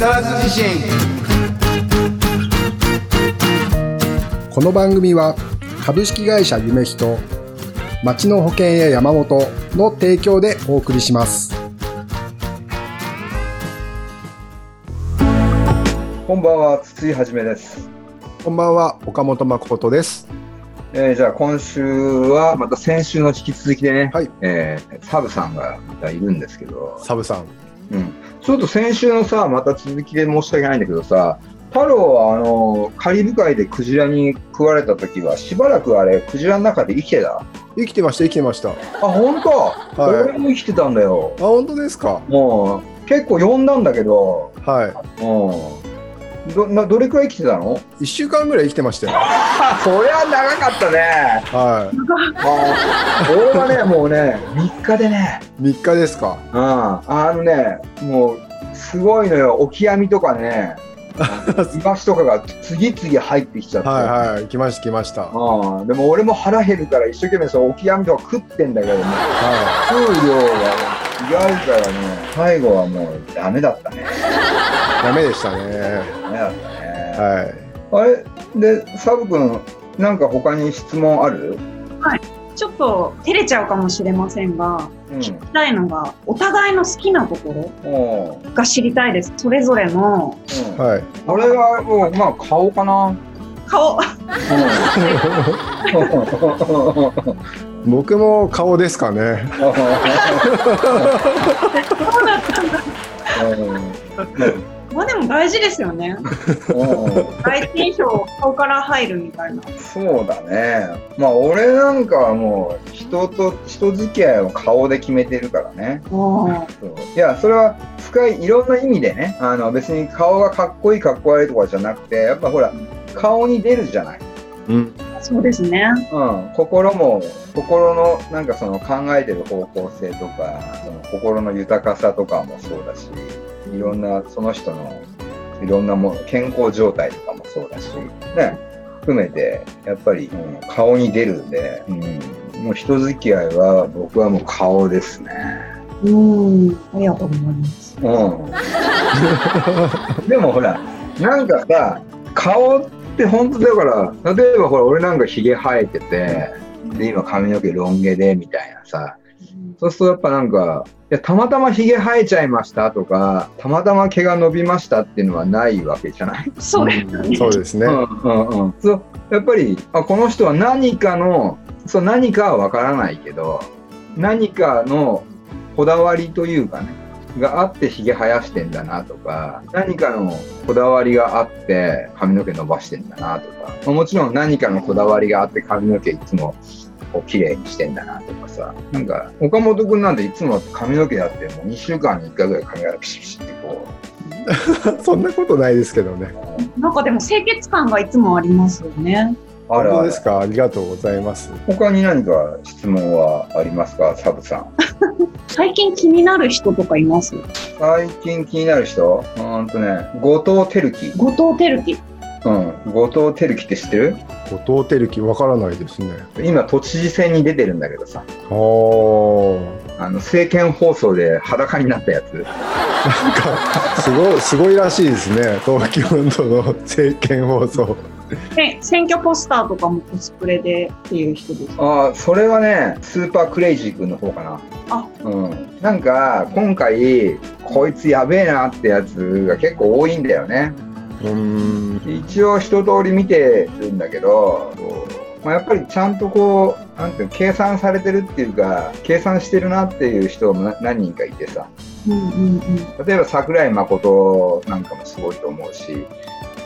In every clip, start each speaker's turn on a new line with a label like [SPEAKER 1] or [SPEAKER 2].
[SPEAKER 1] 沢津地震
[SPEAKER 2] この番組は株式会社夢人町の保険や山本の提供でお送りします。
[SPEAKER 3] こんばんは、筒井はじめです。
[SPEAKER 2] こんばんは岡本誠です。
[SPEAKER 3] えーじゃあ今週はまた先週の引き続きでね、
[SPEAKER 2] はい。
[SPEAKER 3] えーサブさんがまたいるんですけど、
[SPEAKER 2] サブさん。
[SPEAKER 3] うん、ちょっと先週のさ、また続きで申し訳ないんだけどさ、太郎はあのカリブ海でクジラに食われた時はしばらくあれクジラの中で生きてた？あ、
[SPEAKER 2] 生きてました生きてました。あ
[SPEAKER 3] 本当、
[SPEAKER 2] はい。
[SPEAKER 3] 俺も生きてたんだよ。
[SPEAKER 2] 本当ですか？
[SPEAKER 3] もう結構呼んだんだけど、
[SPEAKER 2] は
[SPEAKER 3] うん、どなどれくらい生きてたの？
[SPEAKER 2] い1週間ぐらい生きてましたよ。
[SPEAKER 3] あ、そりゃ長かったね。
[SPEAKER 2] は
[SPEAKER 3] あ俺はね、もうね、3日でね、
[SPEAKER 2] い3日ですか。
[SPEAKER 3] うん、あのね、もう、すごいのよ、オキアミとかね、イワシとかが次々入ってきちゃって。
[SPEAKER 2] はいはい。来ました来ました。
[SPEAKER 3] うん、でも俺も腹減るから一生懸命そうオキアミとか食ってんだけどね、
[SPEAKER 2] は
[SPEAKER 3] 食う量が違うからね、最後はもうダメだったね。
[SPEAKER 2] いダメでしたね
[SPEAKER 3] ダメだったね。
[SPEAKER 2] はい
[SPEAKER 3] あれ？で、サブ君、なんか他に質問ある？
[SPEAKER 4] ちょっと照れちゃうかもしれませんが、
[SPEAKER 3] うん。
[SPEAKER 4] 聞きたいのが、お互いの好きなところが知りたいです。それぞれの
[SPEAKER 3] うん
[SPEAKER 2] はい
[SPEAKER 3] 俺はもう、まあ、顔かな？
[SPEAKER 4] 顔。
[SPEAKER 2] 僕も顔ですかね
[SPEAKER 4] そうだったんだ。まあでも大事ですよね。第一印象、顔から入るみたいな。
[SPEAKER 3] そうだね。まあ、俺なんかはもう、人と、人付き合いを顔で決めてるからね。いや、それは深い、いろんな意味でね。あの、別に顔がかっこいい、かっこ悪いとかじゃなくて、やっぱほら、顔に出るじゃない。
[SPEAKER 2] うん
[SPEAKER 4] そうですね。
[SPEAKER 3] うん、心も心のなんかその考えてる方向性とかその心の豊かさとかもそうだしいろんなその人のいろんなもの健康状態とかもそうだしね含めてやっぱり、うん顔に出るんで、うん、もう人付き合いは僕はもう顔ですね。
[SPEAKER 4] うん。ありがとうございます。
[SPEAKER 3] うん、でもほらなんかさ顔って本当だから例えばほら俺なんかひげ生えててで今髪の毛ロン毛でみたいなさそうするとやっぱなんかいやたまたまひげ生えちゃいましたとかたまたま毛が伸びましたっていうのはないわけじゃない、
[SPEAKER 4] そうですよね。
[SPEAKER 2] そうですね。
[SPEAKER 3] うんうんうん、そうやっぱりあこの人は何かのそう何かはわからないけど何かのこだわりというかねがあってひげ生やしてんだなとか何かのこだわりがあって髪の毛伸ばしてんだなとか。まあもちろん何かのこだわりがあって髪の毛いつもこう綺麗にしてんだなとかさなんか岡本君なんていつも髪の毛だってもう2週間に1回ぐらい髪がピシピシってこ
[SPEAKER 2] そんなことないですけどね。
[SPEAKER 3] う
[SPEAKER 4] なんかでも清潔感がいつもありますよね。
[SPEAKER 3] あるある
[SPEAKER 2] 本当ですか？ありがとうございます。
[SPEAKER 3] 他に何か質問はありますか？サブさん。
[SPEAKER 4] 最近気になる人とかいます？
[SPEAKER 3] 最近気になる人？うーんとね、後藤輝樹。
[SPEAKER 4] 後藤輝樹。
[SPEAKER 3] うん、後藤輝樹って知ってる？
[SPEAKER 2] 後藤輝樹わからないですね
[SPEAKER 3] 今、都知事選に出てるんだけどさ、あの、政見放送で裸になったやつ。
[SPEAKER 2] なんかすごい すごいらしいですね東京都の政見放送
[SPEAKER 4] で選挙ポスターとかもコスプレでっていう人です。
[SPEAKER 3] ああ、それはね、スーパークレイジー君の方かな。
[SPEAKER 4] あ
[SPEAKER 3] うん。なんか、今回、こいつやべえなってやつが結構多いんだよね。
[SPEAKER 2] うーん
[SPEAKER 3] 一応一通り見てるんだけど、まあ、やっぱりちゃんとこう、なんていうの計算されてるっていうか、計算してるなっていう人もな何人かいてさ、
[SPEAKER 4] うんうんうん。
[SPEAKER 3] 例えば桜井誠なんかもすごいと思うし、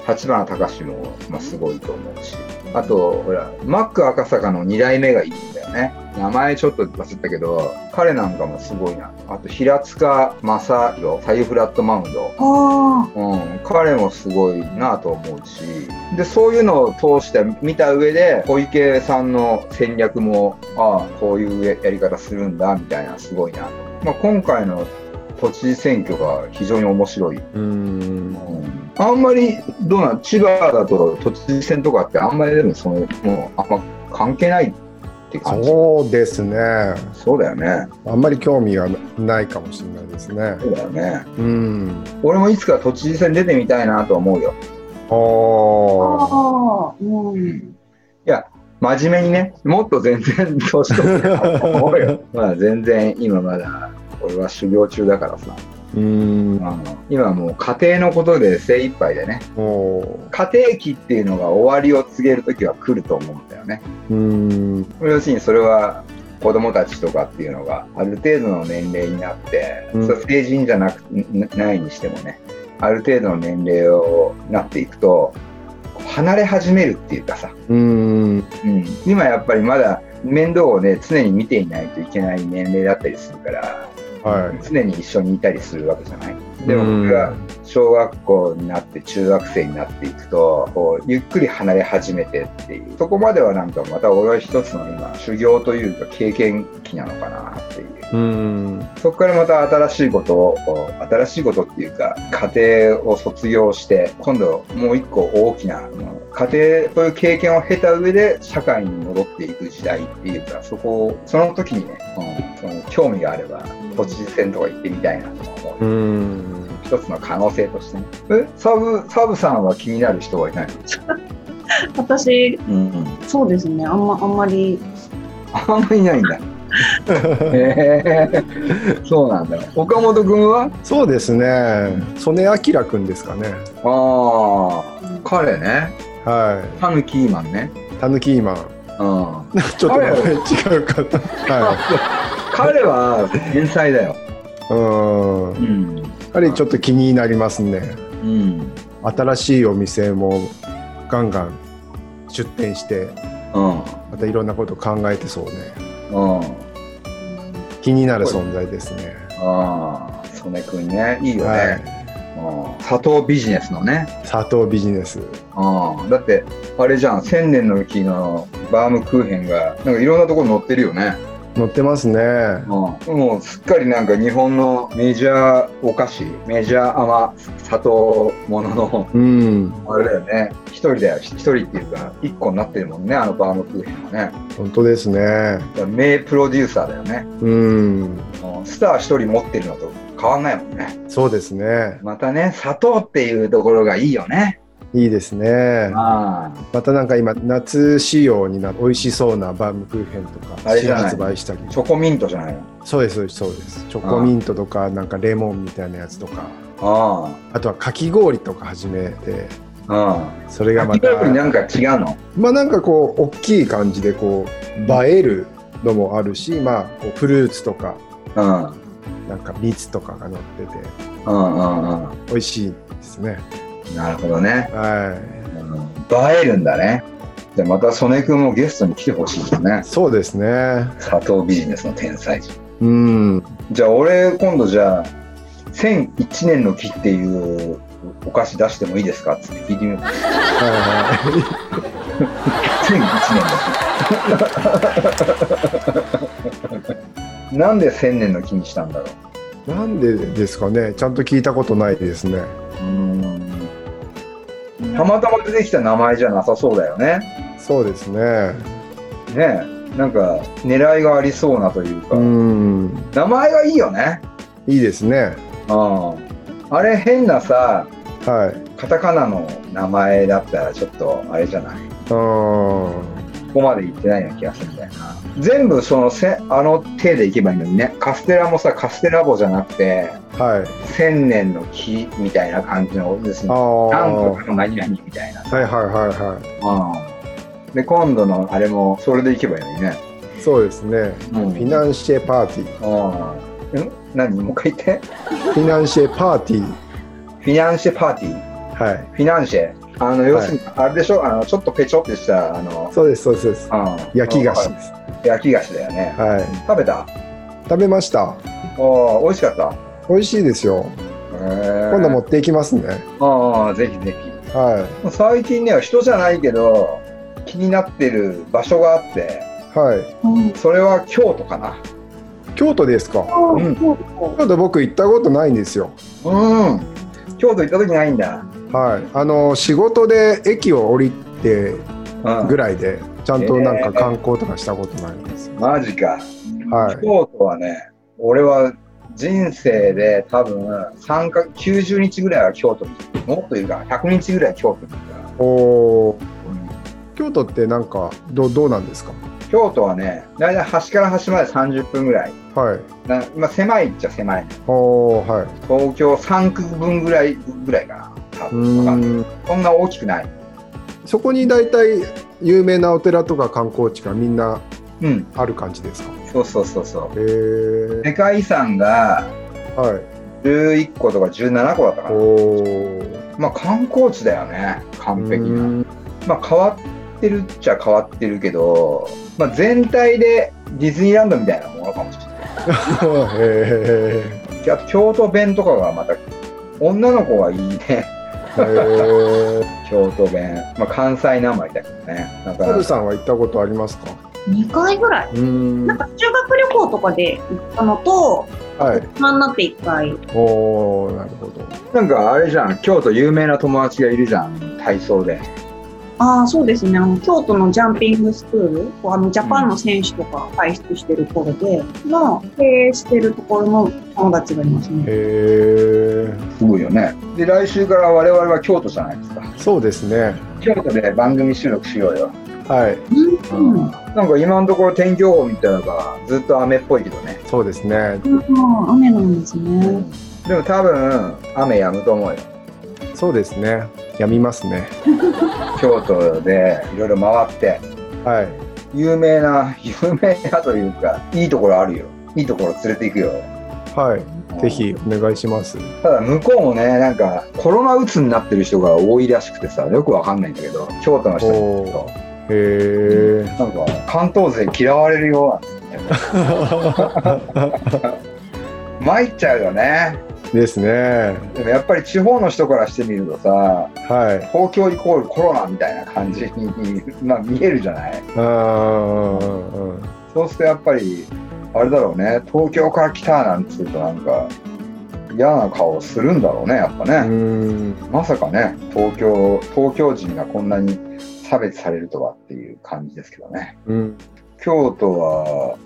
[SPEAKER 3] 立花隆も、まあ、すごいと思うし、あと、ほら、マック赤坂の2代目がいるんだよね。名前ちょっと忘れたけど、彼なんかもすごいな。あと、平塚正宏、サユフラットマウンド。
[SPEAKER 4] あ
[SPEAKER 3] うん、彼もすごいなと思うし。でそういうのを通して見た上で小池さんの戦略もああこういうやり方するんだみたいなすごいな。と、まあ、今回の都知事選挙が非常に面白い、
[SPEAKER 2] うーん。
[SPEAKER 3] あんまりどうなん千葉だと都知事選とかってあんまりでもそのもうあんま関係ないっって感じ。
[SPEAKER 2] そうですね。
[SPEAKER 3] そうだよね。
[SPEAKER 2] あんまり興味はないかもしれないですね。
[SPEAKER 3] そうだよね。
[SPEAKER 2] うん。
[SPEAKER 3] 俺もいつか都知事選出てみたいなと思うよ。
[SPEAKER 4] ああ、うん。
[SPEAKER 3] 真面目にね、もっと全然年取ってると思うよ。まあ全然今まだ俺は修行中だからさ。
[SPEAKER 2] うん。
[SPEAKER 3] 今はもう家庭のことで精一杯でね。家庭期っていうのが終わりを告げる時は来ると思うんだよね。
[SPEAKER 2] うん。
[SPEAKER 3] 要するにそれは子供たちとかっていうのがある程度の年齢になって、
[SPEAKER 2] うん
[SPEAKER 3] 成人じゃなくなないにしてもねある程度の年齢をなっていくと離れ始めるっていうかさ、
[SPEAKER 2] うん。
[SPEAKER 3] うん、今やっぱりまだ面倒をね常に見ていないといけない年齢だったりするから、
[SPEAKER 2] はい。
[SPEAKER 3] 常に一緒にいたりするわけじゃない？でも僕が小学校になって中学生になっていくとこうゆっくり離れ始めてっていうそこまではなんかまた俺は一つの今修行というか経験期なのかなっていう
[SPEAKER 2] うん。
[SPEAKER 3] そこからまた新しいことを新しいことっていうか家庭を卒業して今度もう一個大きなうん家庭という経験を経た上で社会に戻っていく時代っていうかそこをその時にね、うん、その興味があれば都知事選とか行ってみたいなと思う
[SPEAKER 2] うん。
[SPEAKER 3] 一つの可能性としてね。え、サブ、サブさんは気になる人はいない
[SPEAKER 4] 私、
[SPEAKER 3] のうんうん。
[SPEAKER 4] そうですね。あんま、あんまり、
[SPEAKER 3] あんまりいないんだ。へえそうなんだ。岡本君は？
[SPEAKER 2] そうですね。曽根明君ですかね。
[SPEAKER 3] ああ、彼ね。
[SPEAKER 2] は
[SPEAKER 3] タヌキーマンね。
[SPEAKER 2] い。タヌキーマン。
[SPEAKER 3] うん。
[SPEAKER 2] ちょっと違うかった。は
[SPEAKER 3] 彼は天才だよ。
[SPEAKER 2] い。うん。
[SPEAKER 3] うん。
[SPEAKER 2] やはりちょっと気になりますね。
[SPEAKER 3] うん。
[SPEAKER 2] 新しいお店もガンガン出店して、
[SPEAKER 3] うん。
[SPEAKER 2] またいろんなこと考えてそうね。
[SPEAKER 3] うん。
[SPEAKER 2] 気になる存在ですね。
[SPEAKER 3] ああ、曽根君ね。いいよ
[SPEAKER 2] は
[SPEAKER 3] ね。うん。砂糖ビジネスのね。
[SPEAKER 2] い。砂糖ビジネス。
[SPEAKER 3] うん。だって、あれじゃん、千年の木のバームクーヘンが、なんかいろんなところに載ってるよね。
[SPEAKER 2] 乗ってますね。
[SPEAKER 3] うん。もうすっかりなんか日本のメジャーお菓子、メジャー甘砂糖ものの、
[SPEAKER 2] うん。
[SPEAKER 3] あれだよね。一人だよ。一人っていうか、一個になってるもんね、あのバームクーヘンはね。
[SPEAKER 2] 本当ですね。
[SPEAKER 3] 名プロデューサーだよね。
[SPEAKER 2] うん。
[SPEAKER 3] うんスター一人持ってるのと変わんないもんね。
[SPEAKER 2] そうですね。
[SPEAKER 3] またね、砂糖っていうところがいいよね。
[SPEAKER 2] いいですね。
[SPEAKER 3] あ
[SPEAKER 2] またなんか今夏仕様にな美味しそうなバームクーヘンとか発売したり
[SPEAKER 3] あ、チョコミントじゃないの？
[SPEAKER 2] そうですそうですそうですチョコミントとかなんかレモンみたいなやつとか
[SPEAKER 3] あ
[SPEAKER 2] あとはかき氷とか始めて
[SPEAKER 3] あ。
[SPEAKER 2] それがま
[SPEAKER 3] うん。
[SPEAKER 2] た
[SPEAKER 3] なんか違うの？
[SPEAKER 2] まあなんかこう大きい感じでこう映えるのもあるしまあこうフルーツとか
[SPEAKER 3] うん。
[SPEAKER 2] なんか蜜とかが乗ってて
[SPEAKER 3] うんうんうん。
[SPEAKER 2] 美味しいですね
[SPEAKER 3] なるほどね。
[SPEAKER 2] は
[SPEAKER 3] 映えるんだね。じゃあまた曽根君もゲストに来てほしいですね
[SPEAKER 2] い。そうですね
[SPEAKER 3] 砂糖ビジネスの天才児。
[SPEAKER 2] うん
[SPEAKER 3] じゃあ俺今度じゃあ1001年の木っていうお菓子出してもいいですかって聞いてみよう。
[SPEAKER 2] は
[SPEAKER 3] 1001年の木。なんで1000年の木にしたんだろう。
[SPEAKER 2] いなんでですかねちゃんと聞いたことないですね
[SPEAKER 3] たまたま出てきた名前じゃなさそうだよね。
[SPEAKER 2] そうですね
[SPEAKER 3] ねえ。なんか狙いがありそうなというか、
[SPEAKER 2] うん
[SPEAKER 3] 名前がいいよね。
[SPEAKER 2] いいですね
[SPEAKER 3] うん。あれ変なさ、
[SPEAKER 2] はい
[SPEAKER 3] カタカナの名前だったらちょっとあれじゃない？
[SPEAKER 2] うん
[SPEAKER 3] ここまで行ってないような気がするんだよな。全部そのせあの手でいけばいいのにね。カステラもさ、カステラボじゃなくて、
[SPEAKER 2] はい
[SPEAKER 3] 千年の木みたいな感じの、ですね。
[SPEAKER 2] ああ
[SPEAKER 3] なんと
[SPEAKER 2] は
[SPEAKER 3] かの何々みたいな。
[SPEAKER 2] いはいはいは
[SPEAKER 3] うん。で、今度のあれもそれでいけばいいのにね。
[SPEAKER 2] いそうですね
[SPEAKER 3] うん
[SPEAKER 2] フィナンシェパーティー
[SPEAKER 3] うん。ん？何？もう一回言って。
[SPEAKER 2] フィナンシェパーティー
[SPEAKER 3] フィナンシェパーティー。
[SPEAKER 2] はい
[SPEAKER 3] フィナンシェ。あの、要するに、あれでしょ？あの、ちょっとペチョってした、あの、
[SPEAKER 2] そうですそうですそうです
[SPEAKER 3] うん
[SPEAKER 2] 焼き菓子です
[SPEAKER 3] 焼き菓子だよね。
[SPEAKER 2] はい
[SPEAKER 3] 食べた？
[SPEAKER 2] 食べました
[SPEAKER 3] おー美味しかった？
[SPEAKER 2] 美味しいですよ今
[SPEAKER 3] 今
[SPEAKER 2] 度持っていきますね
[SPEAKER 3] ああ、ぜひぜ
[SPEAKER 2] は
[SPEAKER 3] ひ。最近ね、人じゃないけど、気になってる場所があって、
[SPEAKER 2] いはい
[SPEAKER 4] うん。
[SPEAKER 3] それは京都かな。
[SPEAKER 2] 京都ですか？
[SPEAKER 3] うん
[SPEAKER 2] 京都僕行ったことないんですよ
[SPEAKER 3] うん。京都行った時ないんだ。
[SPEAKER 2] はいあの仕事で駅を降りて
[SPEAKER 3] うん。
[SPEAKER 2] ぐらいでちゃんとなんか観光とかしたことないんですよ。
[SPEAKER 3] マジか。
[SPEAKER 2] はい。
[SPEAKER 3] 京都はね、俺は人生で多分3か90日ぐらいは京都に、もっといるかな、100日ぐらい京都にいるから。
[SPEAKER 2] おー
[SPEAKER 3] うん
[SPEAKER 2] 京都ってなんかどうどうなんですか？
[SPEAKER 3] 京都はね、だいたい端から端まで30分ぐらい。
[SPEAKER 2] はい。
[SPEAKER 3] なまあ、狭いっちゃ狭い。
[SPEAKER 2] おーはい。
[SPEAKER 3] 東京3区分ぐらいぐらいかな。多
[SPEAKER 2] う
[SPEAKER 3] 分そんな大きくない。
[SPEAKER 2] そこに大体有名なお寺とか観光地がみんな
[SPEAKER 3] うん、
[SPEAKER 2] ある感じですか？
[SPEAKER 3] そうそうそうそう。
[SPEAKER 2] へー
[SPEAKER 3] 世界遺産が
[SPEAKER 2] はい。
[SPEAKER 3] 11個とか17個だったかな。
[SPEAKER 2] おー
[SPEAKER 3] まあ観光地だよね、完璧な。まあ変わってるっちゃ変わってるけど、まあ全体でディズニーランドみたいなものかもしれない。
[SPEAKER 2] へ
[SPEAKER 3] あと京都弁とかがまた、女の子がいいね。京都弁。まあ関西なまりだけどね。だから
[SPEAKER 2] ハルさんは行ったことありますか
[SPEAKER 4] ？2回ぐらい。なんか修学旅行とかで行ったのと、
[SPEAKER 2] はい。
[SPEAKER 4] 大人になって1回。
[SPEAKER 2] おーなるほど。
[SPEAKER 3] なんかあれじゃん、京都有名な友達がいるじゃん、体操で。
[SPEAKER 4] ああ、そうですね。あの、京都のジャンピングスクール、あの、ジャパンの選手とか輩出してる頃で、の、経営してるところの友達がいますね。
[SPEAKER 2] へー
[SPEAKER 3] すごいよね。で、来週から我々は京都じゃないですか。
[SPEAKER 2] そうですね。
[SPEAKER 3] 京都で番組収録しようよ。
[SPEAKER 2] はい。
[SPEAKER 4] うん。うん。
[SPEAKER 3] なんか今のところ天気予報見たらばずっと雨っぽいけどね。
[SPEAKER 2] そうですね。
[SPEAKER 4] うん、雨なんですね。
[SPEAKER 3] でも多分雨止むと思うよ。
[SPEAKER 2] そうですね。やみますね。
[SPEAKER 3] 京都でいろいろ回って、
[SPEAKER 2] はい。
[SPEAKER 3] 有名な、有名なというか、いいところあるよ。いいところ連れて行くよ。
[SPEAKER 2] はい。ぜひお願いします。
[SPEAKER 3] ただ向こうもね、なんかコロナうつになってる人が多いらしくてさ、よくわかんないんだけど、京都の人と、
[SPEAKER 2] へー
[SPEAKER 3] なんか関東勢嫌われるよなんて言って参っちゃうよね。
[SPEAKER 2] ですね。
[SPEAKER 3] でもやっぱり地方の人からしてみるとさ、
[SPEAKER 2] はい。
[SPEAKER 3] 東京イコールコロナみたいな感じに、まあ、見えるじゃない？
[SPEAKER 2] あー
[SPEAKER 3] そうするとやっぱりあれだろうね東京から来たなんつうとなんか嫌な顔するんだろうねやっぱ
[SPEAKER 2] う
[SPEAKER 3] ね、
[SPEAKER 2] ん。
[SPEAKER 3] まさかね東京東京人がこんなに差別されるとはっていう感じですけどね
[SPEAKER 2] うん。
[SPEAKER 3] 京都は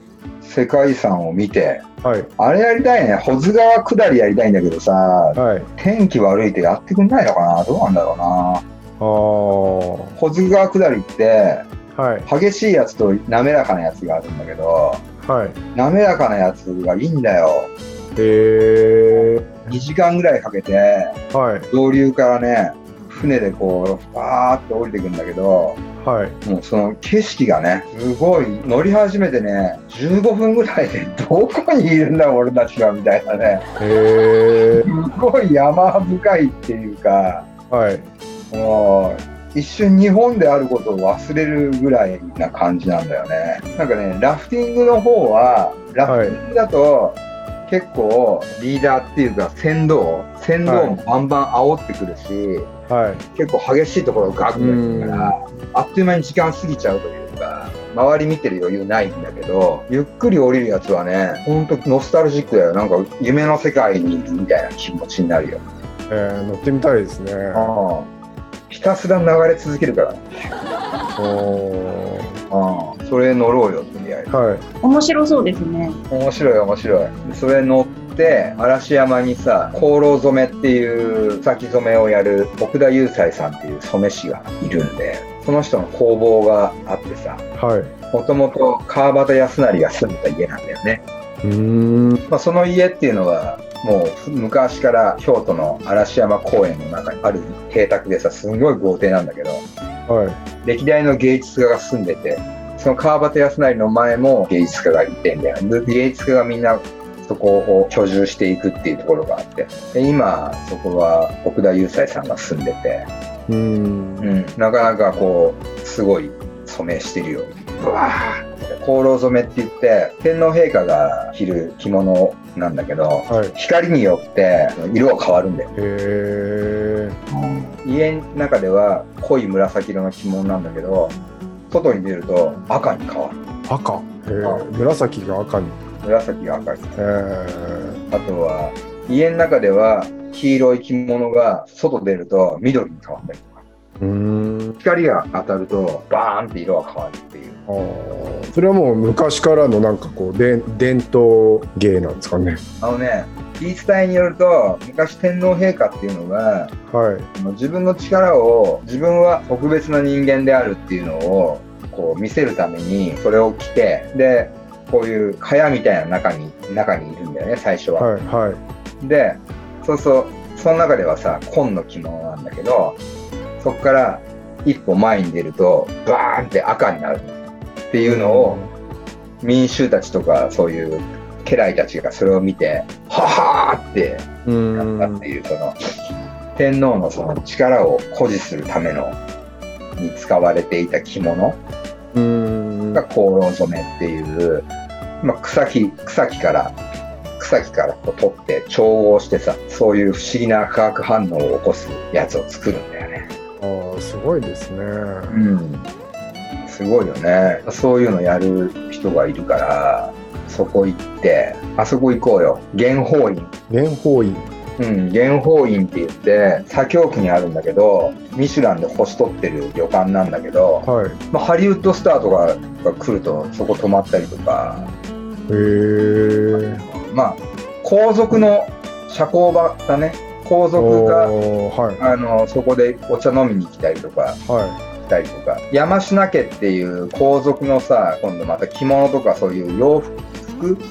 [SPEAKER 3] 世界遺産を見て
[SPEAKER 2] はい。
[SPEAKER 3] あれやりたいね保津川下りやりたいんだけどさ
[SPEAKER 2] はい。
[SPEAKER 3] 天気悪いとやってくんないのかな？どうなんだろうな
[SPEAKER 2] ああ。
[SPEAKER 3] 保津川下りって
[SPEAKER 2] はい。
[SPEAKER 3] 激しいやつと滑らかなやつがあるんだけど
[SPEAKER 2] はい。
[SPEAKER 3] 滑らかなやつがいいんだよ
[SPEAKER 2] へ
[SPEAKER 3] 2時間ぐらいかけて
[SPEAKER 2] ーはい。
[SPEAKER 3] 上流からね船でこうバーって降りてくんだけど
[SPEAKER 2] はい。
[SPEAKER 3] もうその景色がねすごい乗り始めてね15分ぐらいでどこにいるんだ俺たちはみたいなね
[SPEAKER 2] へー
[SPEAKER 3] すごい山深いっていうか
[SPEAKER 2] はい。
[SPEAKER 3] もう一瞬日本であることを忘れるぐらいな感じなんだよねなんかねラフティングの方はラフティングだと、結構リーダーっていうか先導先導もバンバン煽ってくるし、
[SPEAKER 2] はい。
[SPEAKER 3] 結構激しいところをガクガクやるからあっという間に時間過ぎちゃうというか周り見てる余裕ないんだけどゆっくり降りるやつはねほんとノスタルジックだよ。なんか夢の世界にいるみたいな気持ちになるよ、
[SPEAKER 2] えー、乗ってみたいですね。
[SPEAKER 3] ああ。ひたすら流れ続けるから。ね
[SPEAKER 2] おー。
[SPEAKER 3] ああ。それ乗ろうよとりあえず。
[SPEAKER 2] はい。
[SPEAKER 4] 面白そうですね。
[SPEAKER 3] 面白い面白い。それ乗って嵐山にさ香炉染めっていう先染めをやる奥田雄斎さんっていう染め師がいるんでその人の工房があってさ
[SPEAKER 2] はい。
[SPEAKER 3] もともと川端康成が住んでた家なんだよね、
[SPEAKER 2] うーん。
[SPEAKER 3] まあ、その家っていうのはもう昔から京都の嵐山公園の中にある邸宅でさすごい豪邸なんだけど
[SPEAKER 2] はい。
[SPEAKER 3] 歴代の芸術家が住んでてその川端康成の前も芸術家がいてんだよで芸術家がみんなそこを居住していくっていうところがあってで今そこは奥田雄斎さんが住んでて、
[SPEAKER 2] うーん。
[SPEAKER 3] うん、なかなかこうすごい染めしてるようわー香炉染めって言って天皇陛下が着る着物なんだけど
[SPEAKER 2] はい。
[SPEAKER 3] 光によって色が変わるんだよ、
[SPEAKER 2] へー
[SPEAKER 3] 家の中では濃い紫色の着物なんだけど外に出ると赤に変わる
[SPEAKER 2] 赤。へー紫が赤に。
[SPEAKER 3] 紫が赤に
[SPEAKER 2] へー
[SPEAKER 3] あとは家の中では黄色い着物が外出ると緑に変わったりとか。光が当たるとバーンって色が変わるっていう
[SPEAKER 2] それはもう昔からのなんかこうで伝統芸なんですかね。
[SPEAKER 3] あのね言い伝えによると昔天皇陛下っていうのが
[SPEAKER 2] はい。
[SPEAKER 3] 自分の力を自分は特別な人間であるっていうのをこう見せるためにそれを着てでこういう蚊帳みたいな中に中にいるんだよね最初は。
[SPEAKER 2] はいはい。
[SPEAKER 3] でそうそうその中ではさ紺の着物なんだけどそこから一歩前に出るとバーンって赤になるっていうのを民衆たちとかそういう家来たちがそれを見てははーってなったっていうその天皇のその力を誇示するためのに使われていた着物
[SPEAKER 2] うーん
[SPEAKER 3] が香炉染めっていう、まあ、草木草木から草木からこう取って調合してさそういう不思議な化学反応を起こすやつを作るんだよね。
[SPEAKER 2] ああすごいですね。
[SPEAKER 3] うん、すごいよねそういうのやる人がいるからそこ行ってあそこ行こうよ元宝院
[SPEAKER 2] 蓮舫院。
[SPEAKER 3] うん、元宝院って言って左京区にあるんだけどミシュランで星取ってる旅館なんだけど、
[SPEAKER 2] はい。
[SPEAKER 3] まあ、ハリウッドスターとかが来るとそこ泊まったりとか。
[SPEAKER 2] へえ。
[SPEAKER 3] まあ皇族の社交場だね。皇族が
[SPEAKER 2] はい。
[SPEAKER 3] あのそこでお茶飲みに来たりとか
[SPEAKER 2] は
[SPEAKER 3] 来たりとか。山科家っていう皇族のさ今度また着物とかそういう洋服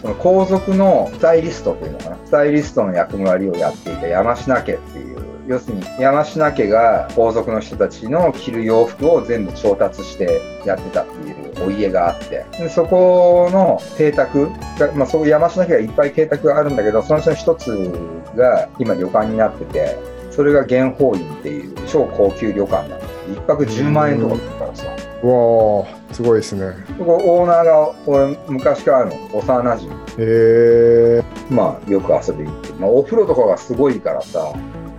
[SPEAKER 3] その皇族のスタイリストというのかな。スタイリストの役割をやっていた山科家っていう要するに山科家が皇族の人たちの着る洋服を全部調達してやってたっていうお家があって。でそこの邸宅、まあ、そう山科家がいっぱい邸宅があるんだけどそのうちの一つが今旅館になっててそれが元宝院っていう超高級旅館なんです一泊10万円とかするからさ。
[SPEAKER 2] い。わすごいですね。
[SPEAKER 3] オーナーが俺昔からの幼なじみ
[SPEAKER 2] へえ。
[SPEAKER 3] まあよく遊びに行って、まあ、お風呂とかがすごいからさ。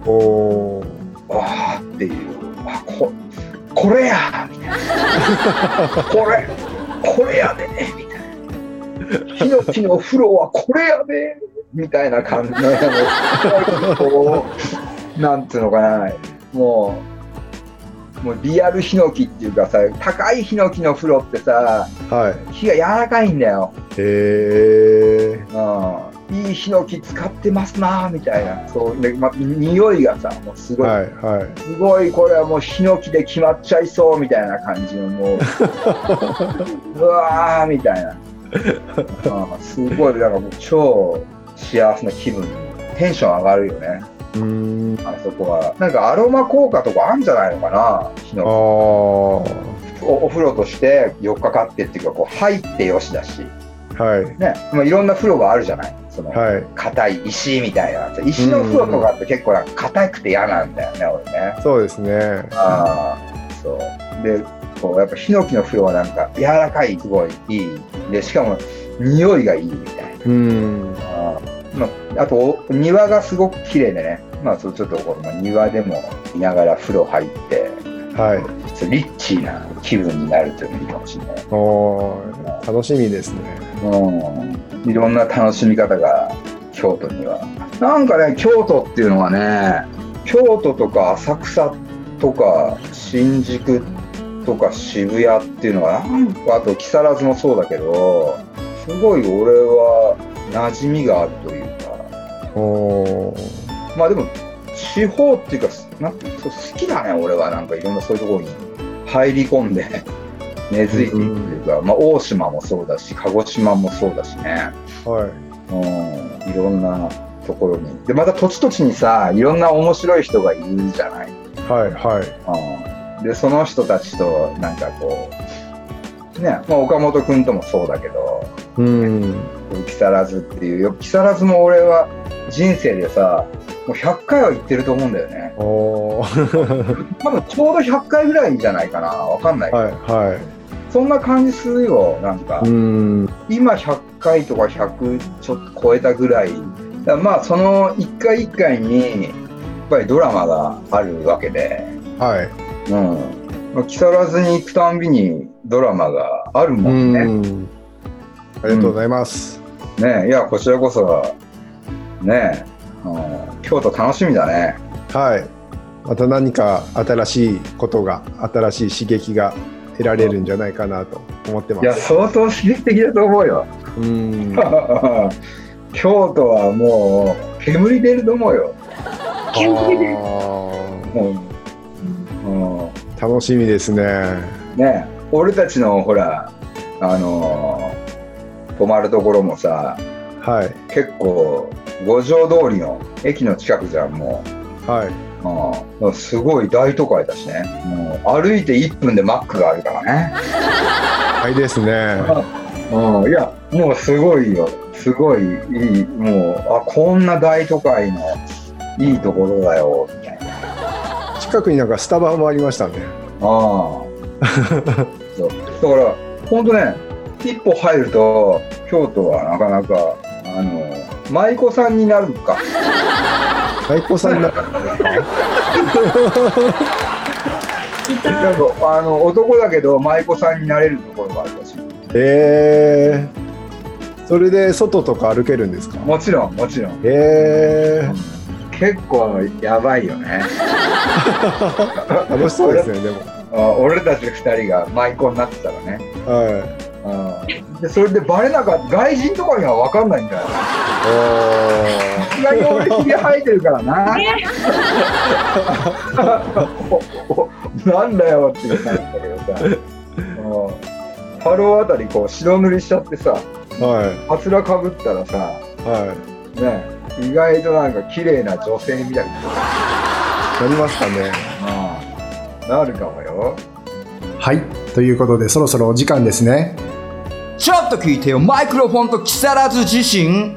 [SPEAKER 2] おお。
[SPEAKER 3] わーっていう。あここれや！みたいな。これこれやで！みたいな。ヒノキの風呂はこれやで！みたいな感じのこうなんつうのかな。もうもうリアルヒノキっていうかさ高いヒノキの風呂ってさ
[SPEAKER 2] はい。
[SPEAKER 3] 火が柔らかいんだよ
[SPEAKER 2] へえ。
[SPEAKER 3] うん、いいヒノキ使ってますなみたいなそうで、ま、匂いがさもうすごい、
[SPEAKER 2] はいはい。
[SPEAKER 3] すごいこれはもうヒノキで決まっちゃいそうみたいな感じのもう うわーみたいな、うん、すごいなんかもう超幸せな気分にテンション上がるよね。あそこはなんかアロマ効果とかあるんじゃないのかなヒ
[SPEAKER 2] ああ。
[SPEAKER 3] ノキおお風呂として4日かってっていうかこう入ってよしだし
[SPEAKER 2] はい。
[SPEAKER 3] ね、まあ、いろんな風呂があるじゃないその、
[SPEAKER 2] はい。
[SPEAKER 3] 硬い石みたいな石の風呂とかって結構なんか硬くて嫌なんだよね、俺ね。
[SPEAKER 2] そうですね。
[SPEAKER 3] ああ、そう。で、こうやっぱヒノキの風呂はなんか柔らかい、すごいいい。で、しかも匂いがいいみたいな。
[SPEAKER 2] うーん。
[SPEAKER 3] あーまあ、あとお庭がすごく綺麗でね、まあそうちょっとこの庭でも見ながら風呂入って、
[SPEAKER 2] はい。
[SPEAKER 3] リッチーな気分になるというのもいいかもしれない。
[SPEAKER 2] 楽しみですね。
[SPEAKER 3] うん、いろんな楽しみ方が京都には。なんかね、京都っていうのはね、京都とか浅草とか新宿とか渋谷っていうのは、なんかあと木更津もそうだけど、すごい俺は馴染みがあるというか、
[SPEAKER 2] おー
[SPEAKER 3] まあでも地方っていうか、なんかそう好きだね、俺はなんかいろんなそういうところに入り込んで 根付いていくというか、まあ大島もそうだし、鹿児島もそうだしね。
[SPEAKER 2] はい。
[SPEAKER 3] うん、いろんなところに。で、また土地土地にさ、いろんな面白い人がいるじゃない。
[SPEAKER 2] はいはい。
[SPEAKER 3] うん、で、その人たちと、なんかこう、ね、まあ、岡本君ともそうだけど、
[SPEAKER 2] うーん。
[SPEAKER 3] 木更津っていう、よ木更津も俺は人生でさ、もう100回は行ってると思うんだよね。多分ちょうど100回ぐらいじゃないかな。わかんないけど、
[SPEAKER 2] はいはい。
[SPEAKER 3] そんな感じするよ、なんか。
[SPEAKER 2] うーん。
[SPEAKER 3] 今100回とか100ちょっと超えたぐらいまあその一回一回にやっぱりドラマがあるわけで、
[SPEAKER 2] はい。
[SPEAKER 3] うんまあ、木更津に行くたんびにドラマがある
[SPEAKER 2] う
[SPEAKER 3] もんね。
[SPEAKER 2] ありがとうございます。
[SPEAKER 3] ねいやこちらこそね、うん、京都楽しみだね。
[SPEAKER 2] はい。また何か新しいことが新しい刺激が得られるんじゃないかなと思ってま
[SPEAKER 3] いや、
[SPEAKER 2] す。
[SPEAKER 3] 相当刺激的だと思うよ。
[SPEAKER 2] うん。
[SPEAKER 3] 京都はもう、煙出ると思うよ。
[SPEAKER 2] あ
[SPEAKER 3] もう、うん
[SPEAKER 2] ー楽しみですね。
[SPEAKER 3] ね俺たちのほら、あのー泊まるところもさ、
[SPEAKER 2] はい
[SPEAKER 3] 結構、五条通りの駅の近くじゃん、も
[SPEAKER 2] はい。
[SPEAKER 3] う。うん、すごい大都会だしね。もう歩いて1分でマックがあるからね。
[SPEAKER 2] はいですね。
[SPEAKER 3] うん、いや、もうすごいよ。すごいいい。もう、あ、こんな大都会のいいところだよ、みたいな。
[SPEAKER 2] 近くになんかスタバもありましたね。
[SPEAKER 3] ああ。そう。だから、ほんとね、一歩入ると、京都はなかなか、あの、舞妓さんになるか？
[SPEAKER 2] 最高さんになったんですか？
[SPEAKER 3] なんか、あの、男だけど、舞妓さんになれるところがあるらしい。
[SPEAKER 2] えー、それで外とか歩けるんですか？
[SPEAKER 3] もちろん、もちろん。
[SPEAKER 2] え
[SPEAKER 3] 結構やばいよね。
[SPEAKER 2] ー、楽しそうですね。でも。
[SPEAKER 3] あ俺たち二人が舞妓になってたらね。
[SPEAKER 2] はい。
[SPEAKER 3] うんでそれでバレなかった外人とかには分かんないんだよ。さすがに俺ひげ生えてるからな。おおなんだよって言ったんだけどさ。うんハローあたりこう白塗りしちゃってさ、
[SPEAKER 2] はい。
[SPEAKER 3] カツラかぶったらさ、
[SPEAKER 2] は
[SPEAKER 3] ね、意外となんか綺麗な女性みたいに
[SPEAKER 2] い。なりますかね。
[SPEAKER 3] うんなるかもよ。
[SPEAKER 2] はい。ということで、そろそろお時間ですね。
[SPEAKER 1] ちょっと聞いてよマイクロフォンと木更津自身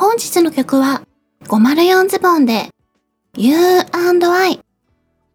[SPEAKER 5] 本日の曲は504ズボンで You and I「